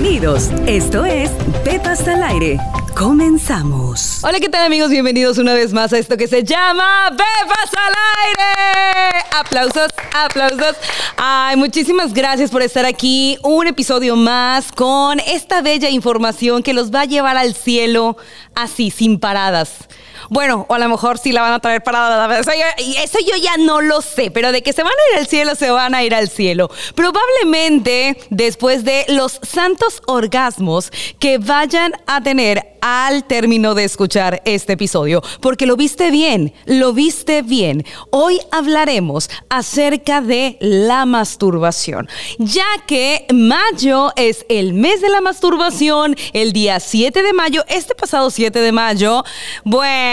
Bienvenidos. Esto es Pepas al aire. Comenzamos. Hola, ¿qué tal amigos? Bienvenidos una vez más a esto que se llama Bebas al aire. Aplausos, aplausos. Ay, muchísimas gracias por estar aquí. Un episodio más con esta bella información que los va a llevar al cielo así, sin paradas. Bueno, o a lo mejor sí la van a traer parada. Eso yo, eso yo ya no lo sé, pero de que se van a ir al cielo, se van a ir al cielo. Probablemente después de los santos orgasmos que vayan a tener al término de escuchar este episodio, porque lo viste bien, lo viste bien. Hoy hablaremos acerca de la masturbación, ya que mayo es el mes de la masturbación, el día 7 de mayo, este pasado 7 de mayo, bueno,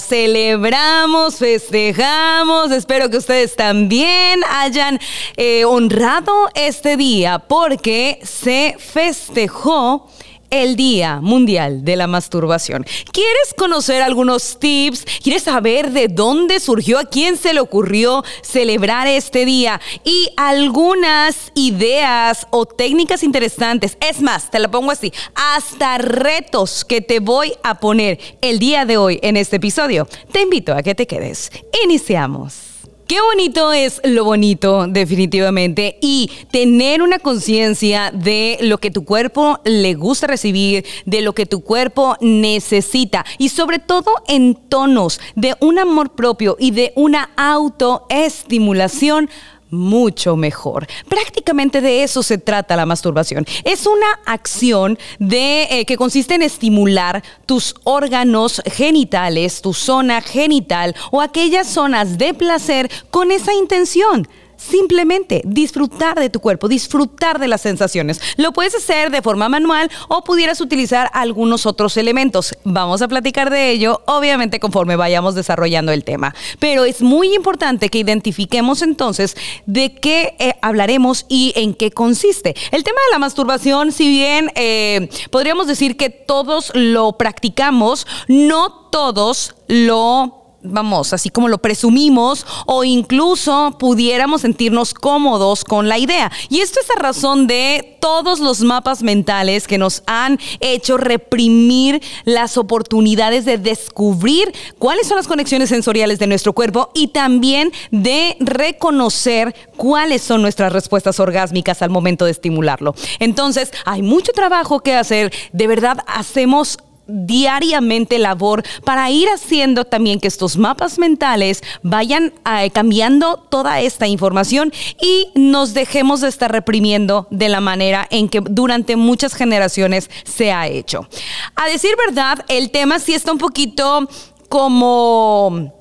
celebramos, festejamos, espero que ustedes también hayan eh, honrado este día porque se festejó el Día Mundial de la Masturbación. ¿Quieres conocer algunos tips? ¿Quieres saber de dónde surgió, a quién se le ocurrió celebrar este día? Y algunas ideas o técnicas interesantes. Es más, te lo pongo así, hasta retos que te voy a poner el día de hoy en este episodio. Te invito a que te quedes. Iniciamos. Qué bonito es lo bonito, definitivamente, y tener una conciencia de lo que tu cuerpo le gusta recibir, de lo que tu cuerpo necesita, y sobre todo en tonos de un amor propio y de una autoestimulación mucho mejor. Prácticamente de eso se trata la masturbación. Es una acción de, eh, que consiste en estimular tus órganos genitales, tu zona genital o aquellas zonas de placer con esa intención Simplemente disfrutar de tu cuerpo, disfrutar de las sensaciones. Lo puedes hacer de forma manual o pudieras utilizar algunos otros elementos. Vamos a platicar de ello, obviamente, conforme vayamos desarrollando el tema. Pero es muy importante que identifiquemos entonces de qué eh, hablaremos y en qué consiste. El tema de la masturbación, si bien eh, podríamos decir que todos lo practicamos, no todos lo vamos, así como lo presumimos, o incluso pudiéramos sentirnos cómodos con la idea. Y esto es a razón de todos los mapas mentales que nos han hecho reprimir las oportunidades de descubrir cuáles son las conexiones sensoriales de nuestro cuerpo y también de reconocer cuáles son nuestras respuestas orgásmicas al momento de estimularlo. Entonces, hay mucho trabajo que hacer. De verdad, hacemos diariamente labor para ir haciendo también que estos mapas mentales vayan eh, cambiando toda esta información y nos dejemos de estar reprimiendo de la manera en que durante muchas generaciones se ha hecho. A decir verdad, el tema sí está un poquito como...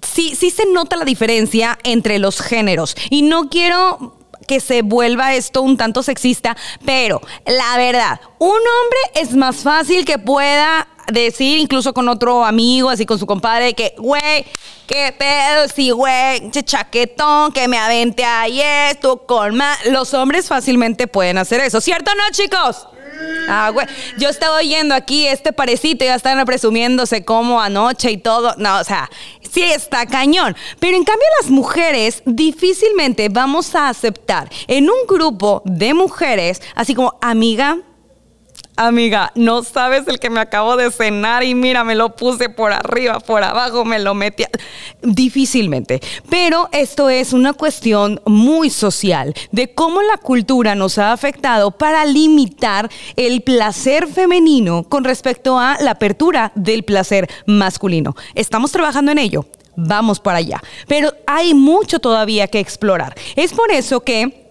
Sí, sí se nota la diferencia entre los géneros y no quiero que se vuelva esto un tanto sexista, pero la verdad, un hombre es más fácil que pueda decir, incluso con otro amigo, así con su compadre, que, güey, qué pedo, sí, güey, chaquetón, que me avente ahí esto, con más. Los hombres fácilmente pueden hacer eso, ¿cierto o no, chicos? Ah, güey. Yo estaba oyendo aquí este parecito, ya están presumiéndose como anoche y todo. No, o sea, sí está cañón. Pero en cambio, las mujeres difícilmente vamos a aceptar en un grupo de mujeres, así como, amiga, amiga, no sabes el que me acabo de cenar y mira, me lo puse por arriba, por abajo, me lo metí. Difícilmente. Pero esto es una cuestión muy social de cómo la cultura nos ha afectado para limitar el placer femenino con respecto a la apertura del placer masculino. Estamos trabajando en ello. Vamos para allá. Pero hay mucho todavía que explorar. Es por eso que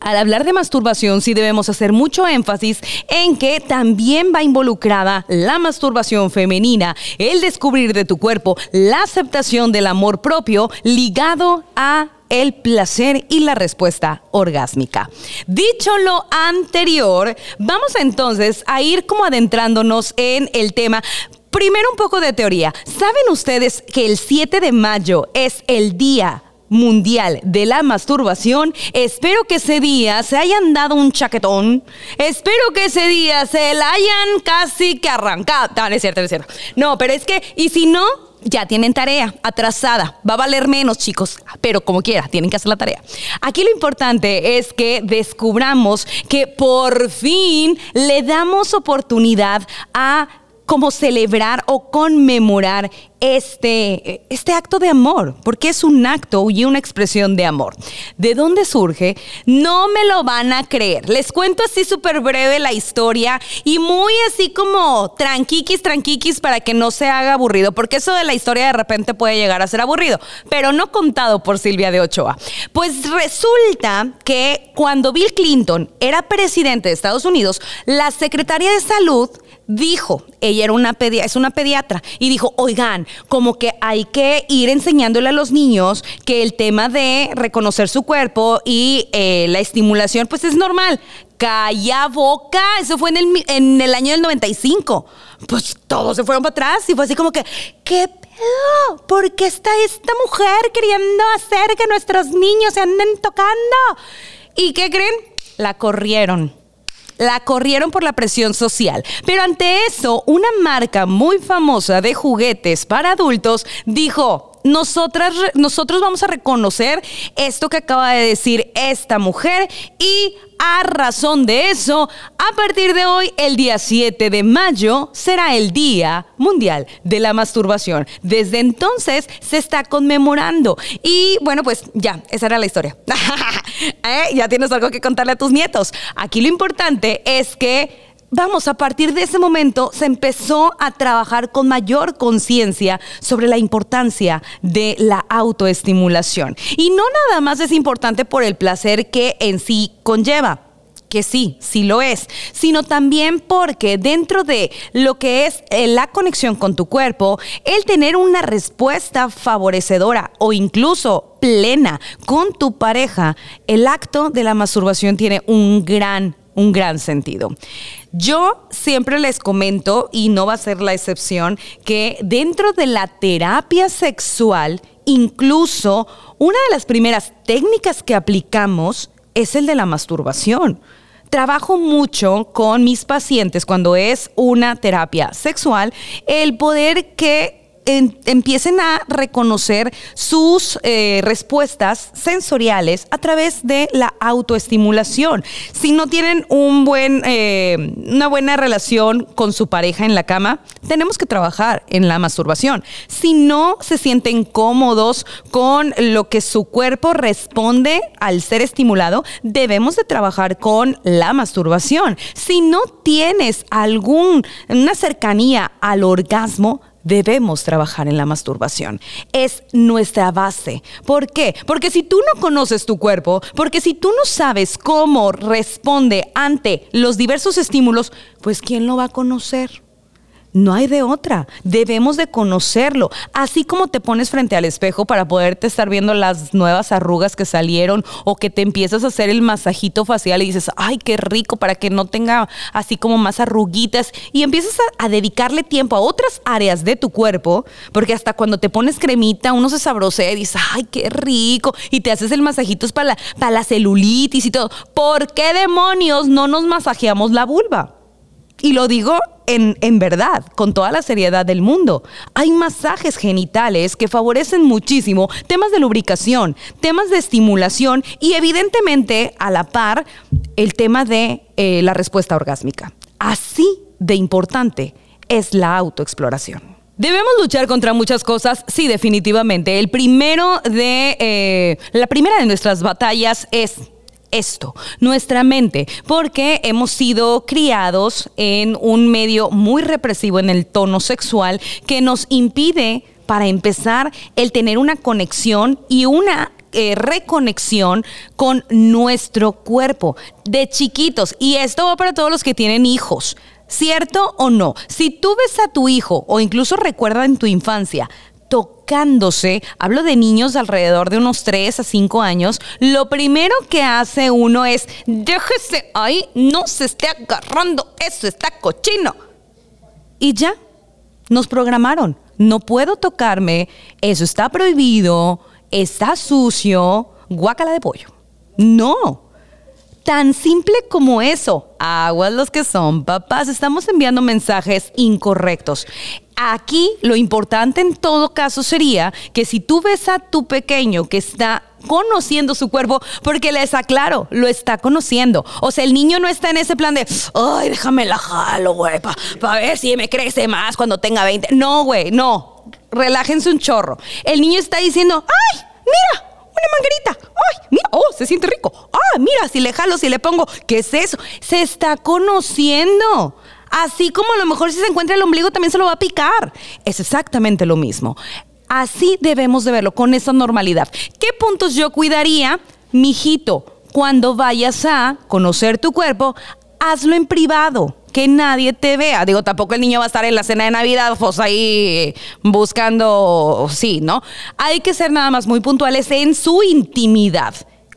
al hablar de masturbación sí debemos hacer mucho énfasis en que también va involucrada la masturbación femenina, el descubrir de tu cuerpo, la aceptación del amor propio ligado a el placer y la respuesta orgásmica. Dicho lo anterior, vamos entonces a ir como adentrándonos en el tema. Primero un poco de teoría. ¿Saben ustedes que el 7 de mayo es el día mundial de la masturbación. Espero que ese día se hayan dado un chaquetón. Espero que ese día se la hayan casi que arrancado. No, no es cierto, no es cierto. No, pero es que, y si no, ya tienen tarea atrasada. Va a valer menos, chicos, pero como quiera, tienen que hacer la tarea. Aquí lo importante es que descubramos que por fin le damos oportunidad a como celebrar o conmemorar este, este acto de amor, porque es un acto y una expresión de amor. ¿De dónde surge? No me lo van a creer. Les cuento así súper breve la historia y muy así como tranquiquis, tranquiquis para que no se haga aburrido, porque eso de la historia de repente puede llegar a ser aburrido, pero no contado por Silvia de Ochoa. Pues resulta que cuando Bill Clinton era presidente de Estados Unidos, la secretaria de salud dijo, ella era una es una pediatra, y dijo, oigan, como que hay que ir enseñándole a los niños que el tema de reconocer su cuerpo y eh, la estimulación, pues es normal. Calla boca, eso fue en el, en el año del 95. Pues todos se fueron para atrás y fue así como que, ¿qué pedo? ¿Por qué está esta mujer queriendo hacer que nuestros niños se anden tocando? ¿Y qué creen? La corrieron la corrieron por la presión social. Pero ante eso, una marca muy famosa de juguetes para adultos dijo, nosotras, nosotros vamos a reconocer esto que acaba de decir esta mujer y a razón de eso, a partir de hoy, el día 7 de mayo, será el Día Mundial de la Masturbación. Desde entonces se está conmemorando. Y bueno, pues ya, esa era la historia. ¿Eh? Ya tienes algo que contarle a tus nietos. Aquí lo importante es que vamos, a partir de ese momento se empezó a trabajar con mayor conciencia sobre la importancia de la autoestimulación. Y no nada más es importante por el placer que en sí conlleva que sí, sí lo es, sino también porque dentro de lo que es eh, la conexión con tu cuerpo, el tener una respuesta favorecedora o incluso plena con tu pareja, el acto de la masturbación tiene un gran un gran sentido. Yo siempre les comento, y no va a ser la excepción, que dentro de la terapia sexual, incluso una de las primeras técnicas que aplicamos es el de la masturbación. Trabajo mucho con mis pacientes cuando es una terapia sexual, el poder que empiecen a reconocer sus eh, respuestas sensoriales a través de la autoestimulación. Si no tienen un buen, eh, una buena relación con su pareja en la cama, tenemos que trabajar en la masturbación. Si no se sienten cómodos con lo que su cuerpo responde al ser estimulado, debemos de trabajar con la masturbación. Si no tienes alguna cercanía al orgasmo, debemos trabajar en la masturbación. Es nuestra base. ¿Por qué? Porque si tú no conoces tu cuerpo, porque si tú no sabes cómo responde ante los diversos estímulos, pues ¿quién lo va a conocer? No hay de otra. Debemos de conocerlo. Así como te pones frente al espejo para poderte estar viendo las nuevas arrugas que salieron o que te empiezas a hacer el masajito facial y dices, ay, qué rico para que no tenga así como más arruguitas y empiezas a, dedicarle tiempo a otras áreas de tu cuerpo, porque hasta cuando te pones cremita uno se sabrosea y dice, ay, qué rico y te haces el masajito para la, para la celulitis y todo. ¿Por qué demonios no nos masajeamos la vulva? Y lo digo en, verdad, con toda la seriedad del mundo. Hay masajes genitales que favorecen muchísimo temas de lubricación, temas de estimulación y evidentemente a la par el tema de eh, la respuesta orgásmica. Así de importante es la autoexploración. Debemos luchar contra muchas cosas, sí, definitivamente. El primero de, eh, la primera de nuestras batallas es esto, nuestra mente, porque hemos sido criados en un medio muy represivo en el tono sexual que nos impide, para empezar, el tener una conexión y una eh, reconexión con nuestro cuerpo de chiquitos. Y esto va para todos los que tienen hijos. ¿Cierto o no? Si tú ves a tu hijo o incluso recuerda en tu infancia hablo de niños alrededor de unos 3 a 5 años, lo primero que hace uno es, déjese ahí, no se esté agarrando, eso está cochino. Y ya, nos programaron, no puedo tocarme, eso está prohibido, está sucio, guácala de pollo. No, Tan simple como eso. Aguas los que son papás. Estamos enviando mensajes incorrectos. Aquí lo importante en todo caso sería que si tú ves a tu pequeño que está conociendo su cuerpo, porque les aclaro, lo está conociendo. O sea, el niño no está en ese plan de, ay, déjame la jalo, güey, para ver si me crece más cuando tenga 20. No, güey, no. Relájense un chorro. El niño está diciendo, ay, mira, una manguerita. ¡Ay! Mira, oh, se siente rico. ¡Ah! Mira, si le jalo, si le pongo, ¿qué es eso? Se está conociendo. Así como a lo mejor si se encuentra el ombligo también se lo va a picar. Es exactamente lo mismo. Así debemos de verlo, con esa normalidad. ¿Qué puntos yo cuidaría? Mijito, cuando vayas a conocer tu cuerpo, hazlo en privado que nadie te vea. Digo, tampoco el niño va a estar en la cena de Navidad, pues ahí buscando, sí, ¿no? Hay que ser nada más muy puntuales en su intimidad.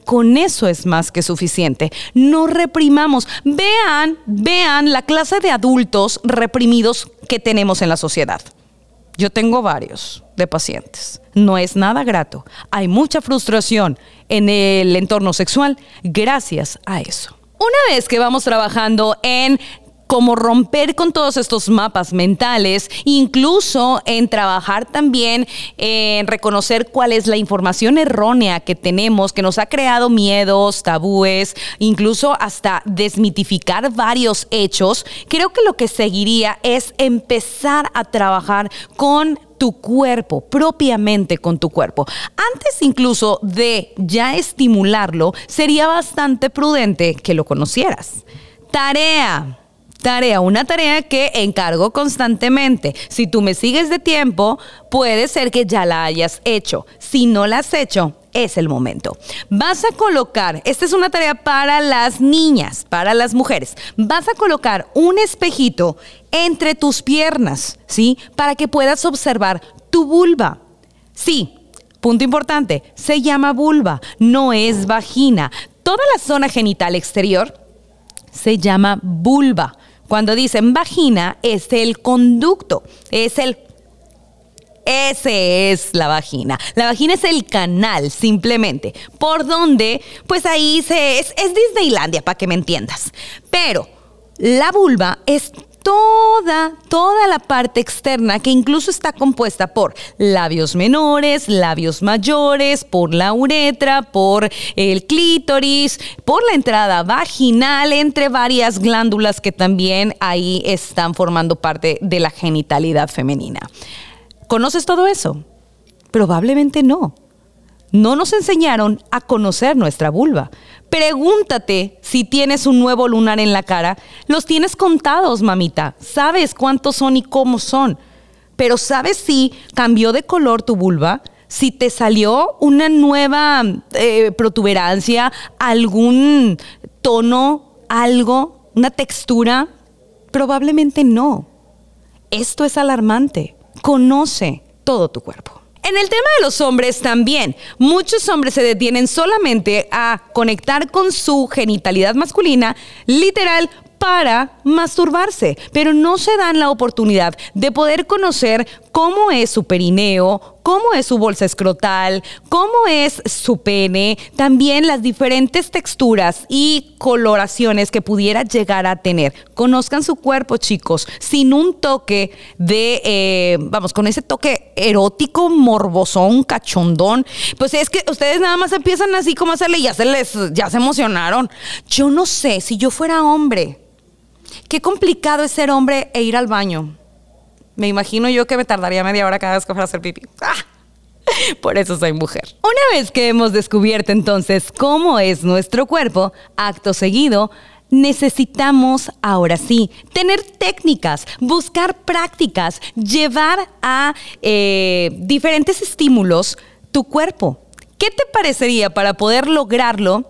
Con eso es más que suficiente. No reprimamos. Vean, vean la clase de adultos reprimidos que tenemos en la sociedad. Yo tengo varios de pacientes. No es nada grato. Hay mucha frustración en el entorno sexual gracias a eso. Una vez que vamos trabajando en como romper con todos estos mapas mentales, incluso en trabajar también en reconocer cuál es la información errónea que tenemos, que nos ha creado miedos, tabúes, incluso hasta desmitificar varios hechos, creo que lo que seguiría es empezar a trabajar con tu cuerpo, propiamente con tu cuerpo. Antes incluso de ya estimularlo, sería bastante prudente que lo conocieras. Tarea tarea, una tarea que encargo constantemente. Si tú me sigues de tiempo, puede ser que ya la hayas hecho. Si no la has hecho, es el momento. Vas a colocar, esta es una tarea para las niñas, para las mujeres. Vas a colocar un espejito entre tus piernas, ¿sí? Para que puedas observar tu vulva. Sí, punto importante, se llama vulva, no es vagina. Toda la zona genital exterior se llama vulva. Cuando dicen vagina, es el conducto, es el ese es la vagina. La vagina es el canal, simplemente, por donde, pues ahí se es, es Disneylandia, para que me entiendas. Pero la vulva es toda, toda la parte externa que incluso está compuesta por labios menores, labios mayores, por la uretra, por el clítoris, por la entrada vaginal, entre varias glándulas que también ahí están formando parte de la genitalidad femenina. ¿Conoces todo eso? Probablemente no. No nos enseñaron a conocer nuestra vulva. Pregúntate si tienes un nuevo lunar en la cara. Los tienes contados, mamita. Sabes cuántos son y cómo son. Pero ¿sabes si cambió de color tu vulva? Si te salió una nueva eh, protuberancia, algún tono, algo, una textura. Probablemente no. Esto es alarmante. Conoce todo tu cuerpo. En el tema de los hombres también, muchos hombres se detienen solamente a conectar con su genitalidad masculina, literal, para masturbarse, pero no se dan la oportunidad de poder conocer cómo es su perineo, cómo es su bolsa escrotal, cómo es su pene, también las diferentes texturas y coloraciones que pudiera llegar a tener. Conozcan su cuerpo, chicos, sin un toque de, eh, vamos, con ese toque erótico, morbosón, cachondón. Pues es que ustedes nada más empiezan así como a hacerle y ya se les, ya se emocionaron. Yo no sé si yo fuera hombre Qué complicado es ser hombre e ir al baño. Me imagino yo que me tardaría media hora cada vez que fuera a hacer pipí. ¡Ah! Por eso soy mujer. Una vez que hemos descubierto entonces cómo es nuestro cuerpo, acto seguido, necesitamos ahora sí tener técnicas, buscar prácticas, llevar a eh, diferentes estímulos tu cuerpo. ¿Qué te parecería para poder lograrlo?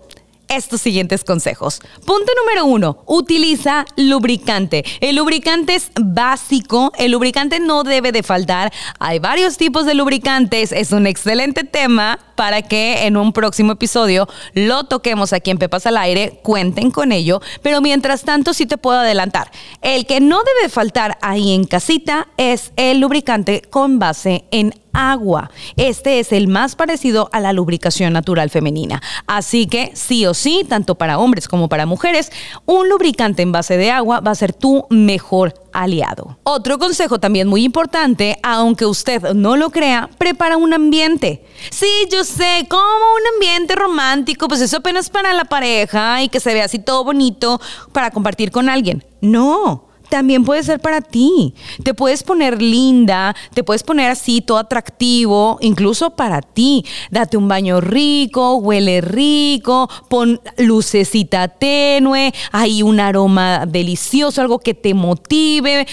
Estos siguientes consejos. Punto número uno, utiliza lubricante. El lubricante es básico, el lubricante no debe de faltar. Hay varios tipos de lubricantes, es un excelente tema para que en un próximo episodio lo toquemos aquí en Pepas al Aire, cuenten con ello, pero mientras tanto sí te puedo adelantar. El que no debe faltar ahí en casita es el lubricante con base en agua. Este es el más parecido a la lubricación natural femenina. Así que sí o sí, tanto para hombres como para mujeres, un lubricante en base de agua va a ser tu mejor aliado. Otro consejo también muy importante, aunque usted no lo crea, prepara un ambiente. Sí, yo sé, como un ambiente romántico, pues eso apenas para la pareja y que se vea así todo bonito para compartir con alguien. No también puede ser para ti. Te puedes poner linda, te puedes poner así todo atractivo, incluso para ti. Date un baño rico, huele rico, pon lucecita tenue, hay un aroma delicioso, algo que te motive.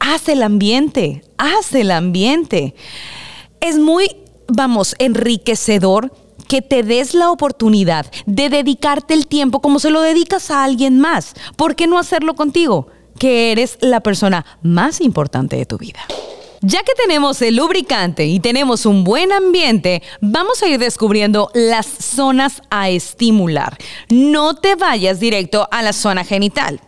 Haz el ambiente, haz el ambiente. Es muy, vamos, enriquecedor que te des la oportunidad de dedicarte el tiempo como se lo dedicas a alguien más. ¿Por qué no hacerlo contigo? Que eres la persona más importante de tu vida. Ya que tenemos el lubricante y tenemos un buen ambiente, vamos a ir descubriendo las zonas a estimular. No te vayas directo a la zona genital.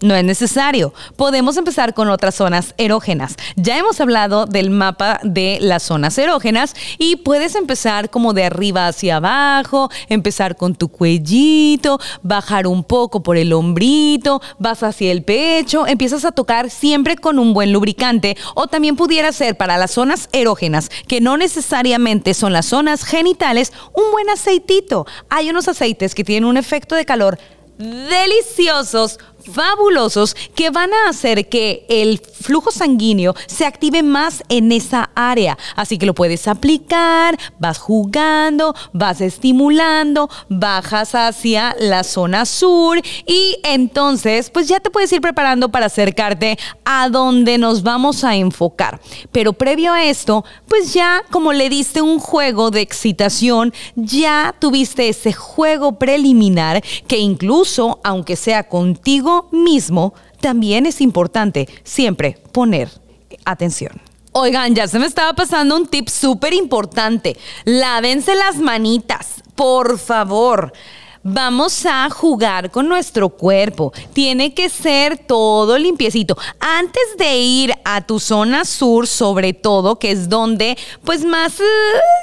No es necesario. Podemos empezar con otras zonas erógenas. Ya hemos hablado del mapa de las zonas erógenas y puedes empezar como de arriba hacia abajo, empezar con tu cuellito, bajar un poco por el hombrito, vas hacia el pecho, empiezas a tocar siempre con un buen lubricante o también pudiera ser para las zonas erógenas, que no necesariamente son las zonas genitales, un buen aceitito. Hay unos aceites que tienen un efecto de calor deliciosos fabulosos que van a hacer que el flujo sanguíneo se active más en esa área. Así que lo puedes aplicar, vas jugando, vas estimulando, bajas hacia la zona sur y entonces pues ya te puedes ir preparando para acercarte a donde nos vamos a enfocar. Pero previo a esto, pues ya como le diste un juego de excitación, ya tuviste ese juego preliminar que incluso aunque sea contigo mismo, también es importante siempre poner atención. Oigan, ya se me estaba pasando un tip súper importante. Lávense las manitas, por favor. Vamos a jugar con nuestro cuerpo. Tiene que ser todo limpiecito. Antes de ir a tu zona sur, sobre todo, que es donde, pues más, eh,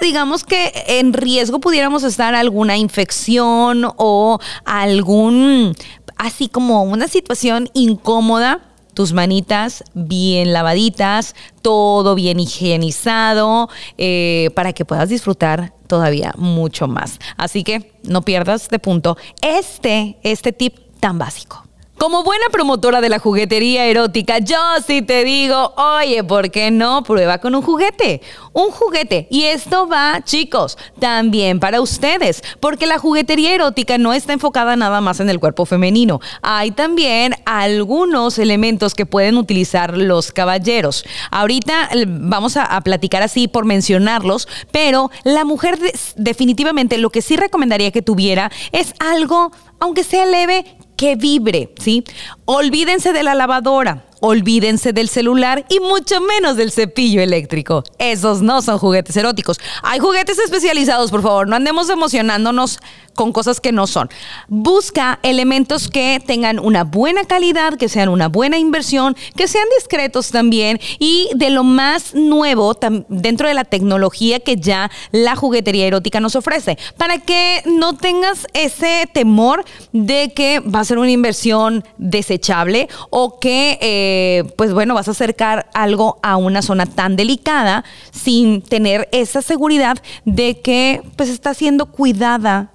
digamos que en riesgo pudiéramos estar alguna infección o algún así como una situación incómoda, tus manitas bien lavaditas, todo bien higienizado, eh, para que puedas disfrutar todavía mucho más. Así que no pierdas de punto este, este tip tan básico. Como buena promotora de la juguetería erótica, yo sí te digo, oye, ¿por qué no prueba con un juguete? Un juguete. Y esto va, chicos, también para ustedes, porque la juguetería erótica no está enfocada nada más en el cuerpo femenino. Hay también algunos elementos que pueden utilizar los caballeros. Ahorita eh, vamos a, platicar así por mencionarlos, pero la mujer definitivamente lo que sí recomendaría que tuviera es algo aunque sea leve, que vibre, ¿sí? Olvídense de la lavadora, olvídense del celular y mucho menos del cepillo eléctrico. Esos no son juguetes eróticos. Hay juguetes especializados, por favor, no andemos emocionándonos con cosas que no son. Busca elementos que tengan una buena calidad, que sean una buena inversión, que sean discretos también y de lo más nuevo dentro de la tecnología que ya la juguetería erótica nos ofrece, para que no tengas ese temor de que va a ser una inversión desechable o que, eh, pues bueno, vas a acercar algo a una zona tan delicada sin tener esa seguridad de que pues está siendo cuidada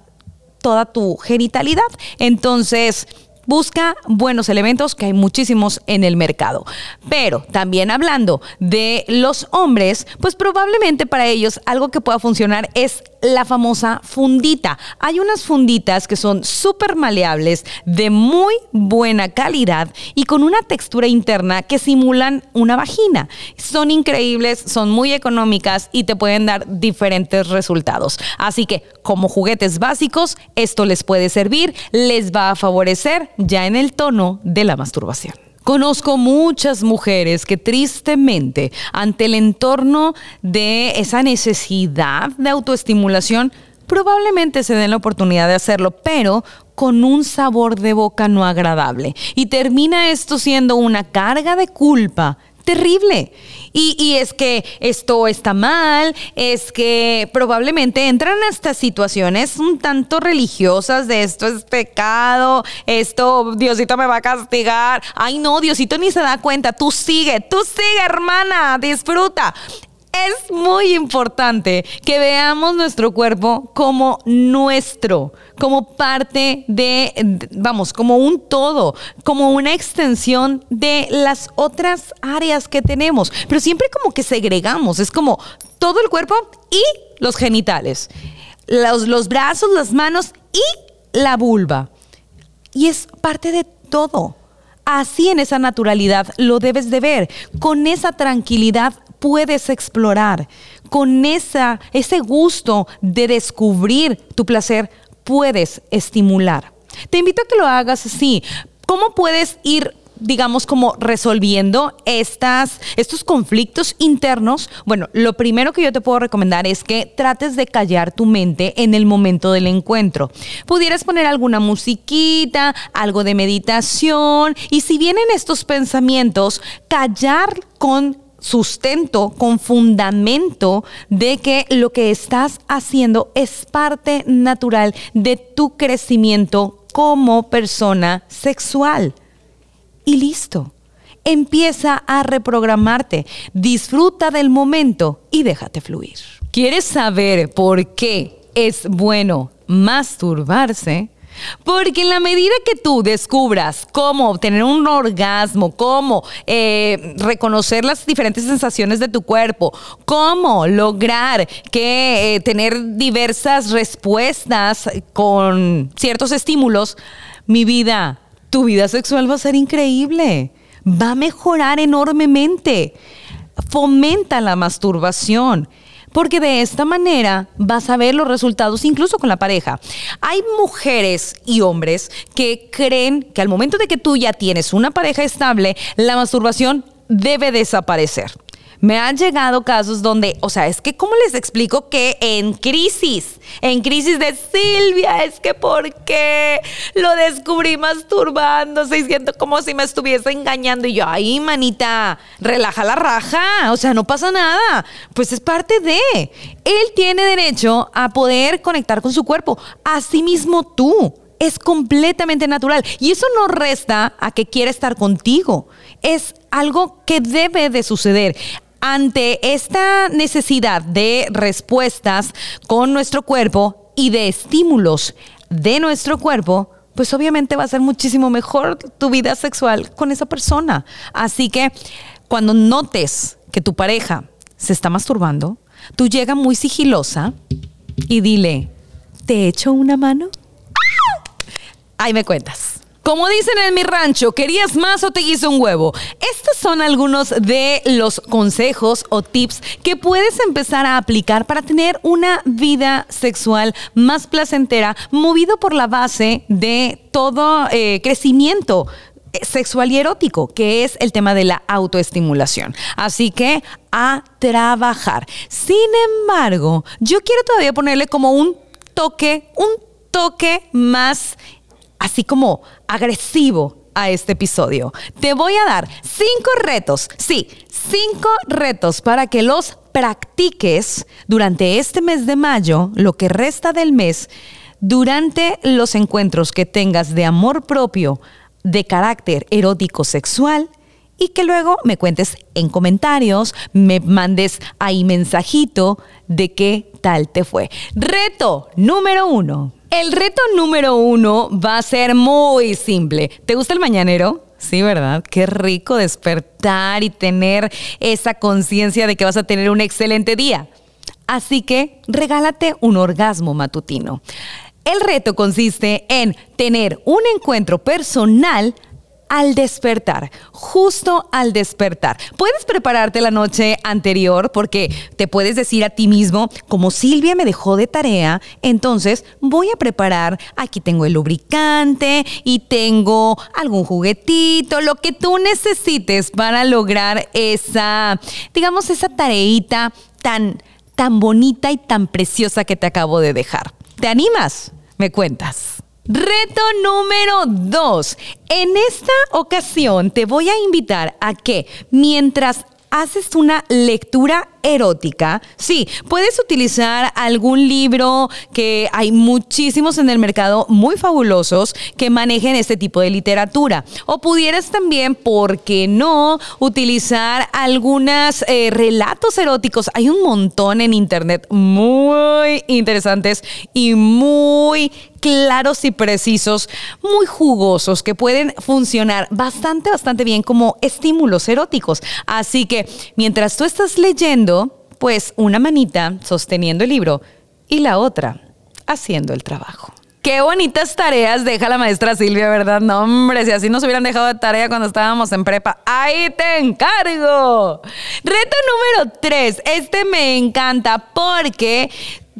toda tu genitalidad. Entonces, Busca buenos elementos, que hay muchísimos en el mercado. Pero también hablando de los hombres, pues probablemente para ellos algo que pueda funcionar es la famosa fundita. Hay unas funditas que son súper maleables, de muy buena calidad y con una textura interna que simulan una vagina. Son increíbles, son muy económicas y te pueden dar diferentes resultados. Así que como juguetes básicos, esto les puede servir, les va a favorecer ya en el tono de la masturbación. Conozco muchas mujeres que tristemente, ante el entorno de esa necesidad de autoestimulación, probablemente se den la oportunidad de hacerlo, pero con un sabor de boca no agradable. Y termina esto siendo una carga de culpa terrible. Y, es que esto está mal, es que probablemente entran a estas situaciones un tanto religiosas de esto es pecado, esto Diosito me va a castigar. Ay no, Diosito ni se da cuenta, tú sigue, tú sigue hermana, disfruta es muy importante que veamos nuestro cuerpo como nuestro, como parte de, vamos, como un todo, como una extensión de las otras áreas que tenemos. Pero siempre como que segregamos, es como todo el cuerpo y los genitales, los, los brazos, las manos y la vulva. Y es parte de todo. Así en esa naturalidad lo debes de ver. Con esa tranquilidad puedes explorar. Con esa, ese gusto de descubrir tu placer, puedes estimular. Te invito a que lo hagas así. ¿Cómo puedes ir digamos, como resolviendo estas, estos conflictos internos, bueno, lo primero que yo te puedo recomendar es que trates de callar tu mente en el momento del encuentro. Pudieras poner alguna musiquita, algo de meditación, y si vienen estos pensamientos, callar con sustento, con fundamento de que lo que estás haciendo es parte natural de tu crecimiento como persona sexual. Y listo. Empieza a reprogramarte, disfruta del momento y déjate fluir. ¿Quieres saber por qué es bueno masturbarse? Porque en la medida que tú descubras cómo obtener un orgasmo, cómo eh, reconocer las diferentes sensaciones de tu cuerpo, cómo lograr que eh, tener diversas respuestas con ciertos estímulos, mi vida, tu vida sexual va a ser increíble. Va a mejorar enormemente. Fomenta la masturbación porque de esta manera vas a ver los resultados incluso con la pareja. Hay mujeres y hombres que creen que al momento de que tú ya tienes una pareja estable, la masturbación debe desaparecer. Me han llegado casos donde, o sea, es que ¿cómo les explico que en crisis, en crisis de Silvia, es que ¿por qué lo descubrí masturbándose y siento como si me estuviese engañando? Y yo, ay, manita, relaja la raja, o sea, no pasa nada. Pues es parte de. Él tiene derecho a poder conectar con su cuerpo. Asimismo tú es completamente natural. Y eso no resta a que quiera estar contigo. Es algo que debe de suceder ante esta necesidad de respuestas con nuestro cuerpo y de estímulos de nuestro cuerpo, pues obviamente va a ser muchísimo mejor tu vida sexual con esa persona. Así que cuando notes que tu pareja se está masturbando, tú llega muy sigilosa y dile, ¿te echo una mano? Ahí me cuentas. Como dicen en mi rancho, ¿querías más o te hizo un huevo? Estos son algunos de los consejos o tips que puedes empezar a aplicar para tener una vida sexual más placentera, movido por la base de todo eh, crecimiento sexual y erótico, que es el tema de la autoestimulación. Así que a trabajar. Sin embargo, yo quiero todavía ponerle como un toque, un toque más así como agresivo a este episodio. Te voy a dar cinco retos, sí, cinco retos para que los practiques durante este mes de mayo, lo que resta del mes, durante los encuentros que tengas de amor propio, de carácter erótico sexual y que luego me cuentes en comentarios, me mandes ahí mensajito de qué tal te fue. Reto número uno. El reto número uno va a ser muy simple. ¿Te gusta el mañanero? Sí, ¿verdad? Qué rico despertar y tener esa conciencia de que vas a tener un excelente día. Así que regálate un orgasmo matutino. El reto consiste en tener un encuentro personal al despertar, justo al despertar. Puedes prepararte la noche anterior porque te puedes decir a ti mismo, como Silvia me dejó de tarea, entonces voy a preparar, aquí tengo el lubricante y tengo algún juguetito, lo que tú necesites para lograr esa, digamos, esa tareita tan, tan bonita y tan preciosa que te acabo de dejar. ¿Te animas? Me cuentas. Reto número 2. En esta ocasión te voy a invitar a que mientras haces una lectura erótica, sí, puedes utilizar algún libro que hay muchísimos en el mercado muy fabulosos que manejen este tipo de literatura. O pudieras también, ¿por qué no?, utilizar algunos eh, relatos eróticos. Hay un montón en internet muy interesantes y muy claros y precisos, muy jugosos, que pueden funcionar bastante, bastante bien como estímulos eróticos. Así que mientras tú estás leyendo, pues una manita sosteniendo el libro y la otra haciendo el trabajo. Qué bonitas tareas deja la maestra Silvia, ¿verdad? No, hombre, si así nos hubieran dejado de tarea cuando estábamos en prepa. Ahí te encargo. Reto número 3. Este me encanta porque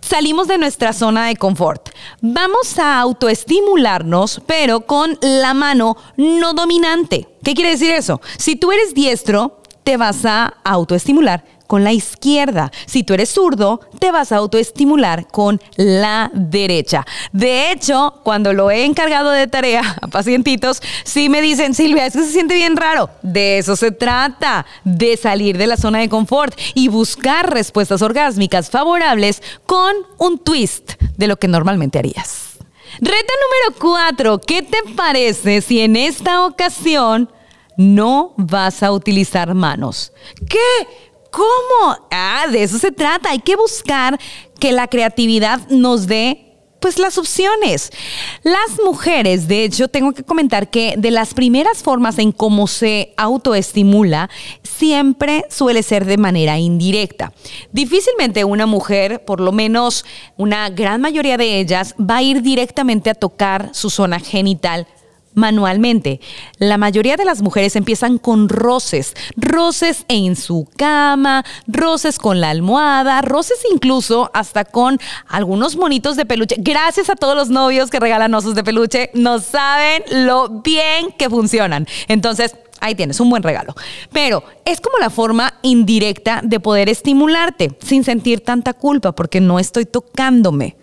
salimos de nuestra zona de confort. Vamos a autoestimularnos, pero con la mano no dominante. ¿Qué quiere decir eso? Si tú eres diestro, te vas a autoestimular con la izquierda. Si tú eres zurdo, te vas a autoestimular con la derecha. De hecho, cuando lo he encargado de tarea a pacientitos, sí me dicen, Silvia, es que se siente bien raro. De eso se trata, de salir de la zona de confort y buscar respuestas orgásmicas favorables con un twist de lo que normalmente harías. Reto número cuatro, ¿qué te parece si en esta ocasión no vas a utilizar manos? ¿Qué? ¿Cómo? Ah, de eso se trata. Hay que buscar que la creatividad nos dé pues las opciones. Las mujeres, de hecho, tengo que comentar que de las primeras formas en cómo se autoestimula, siempre suele ser de manera indirecta. Difícilmente una mujer, por lo menos una gran mayoría de ellas, va a ir directamente a tocar su zona genital manualmente. La mayoría de las mujeres empiezan con roces, roces en su cama, roces con la almohada, roces incluso hasta con algunos monitos de peluche. Gracias a todos los novios que regalan osos de peluche, no saben lo bien que funcionan. Entonces, ahí tienes un buen regalo. Pero es como la forma indirecta de poder estimularte sin sentir tanta culpa porque no estoy tocándome.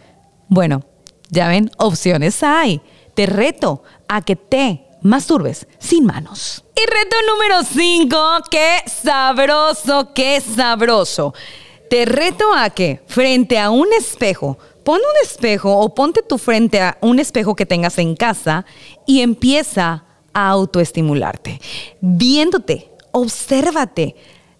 Bueno, ya ven, opciones hay. Te reto a que te masturbes sin manos. Y reto número 5, qué sabroso, qué sabroso. Te reto a que frente a un espejo, pon un espejo o ponte tu frente a un espejo que tengas en casa y empieza a autoestimularte. Viéndote, obsérvate,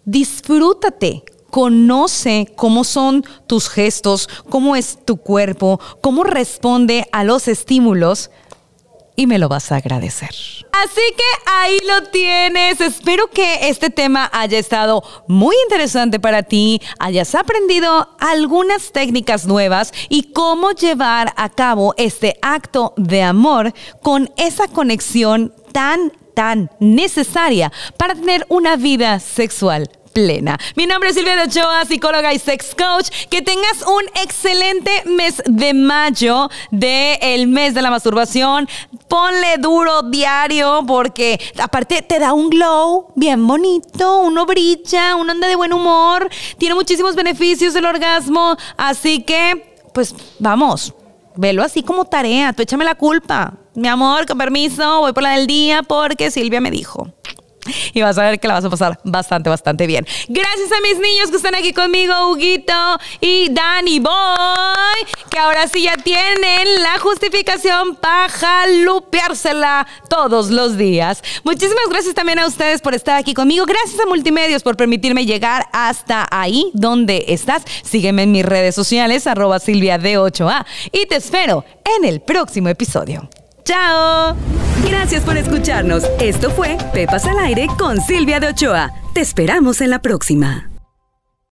disfrútate, Conoce cómo son tus gestos, cómo es tu cuerpo, cómo responde a los estímulos y me lo vas a agradecer. Así que ahí lo tienes. Espero que este tema haya estado muy interesante para ti, hayas aprendido algunas técnicas nuevas y cómo llevar a cabo este acto de amor con esa conexión tan, tan necesaria para tener una vida sexual plena. Mi nombre es Silvia de Ochoa, psicóloga y sex coach. Que tengas un excelente mes de mayo del mes de la masturbación. Ponle duro diario porque aparte te da un glow bien bonito, uno brilla, uno anda de buen humor, tiene muchísimos beneficios el orgasmo, así que pues vamos, velo así como tarea, tú échame la culpa. Mi amor, con permiso, voy por la del día porque Silvia me dijo y vas a ver que la vas a pasar bastante, bastante bien. Gracias a mis niños que están aquí conmigo, Huguito y Danny Boy, que ahora sí ya tienen la justificación para jalupeársela todos los días. Muchísimas gracias también a ustedes por estar aquí conmigo. Gracias a Multimedios por permitirme llegar hasta ahí donde estás. Sígueme en mis redes sociales, arroba Silvia de 8A, y te espero en el próximo episodio. ¡Chao! Gracias por escucharnos. Esto fue Pepas al Aire con Silvia de Ochoa. Te esperamos en la próxima.